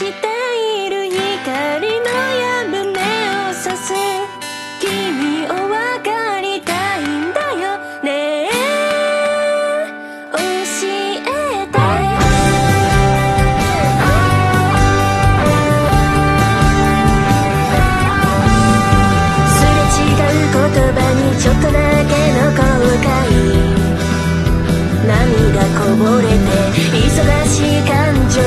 している光の矢船を刺す君を分かりたいんだよねえ教えてすれ違う言葉にちょっとだけの後悔涙こぼれて忙しい感情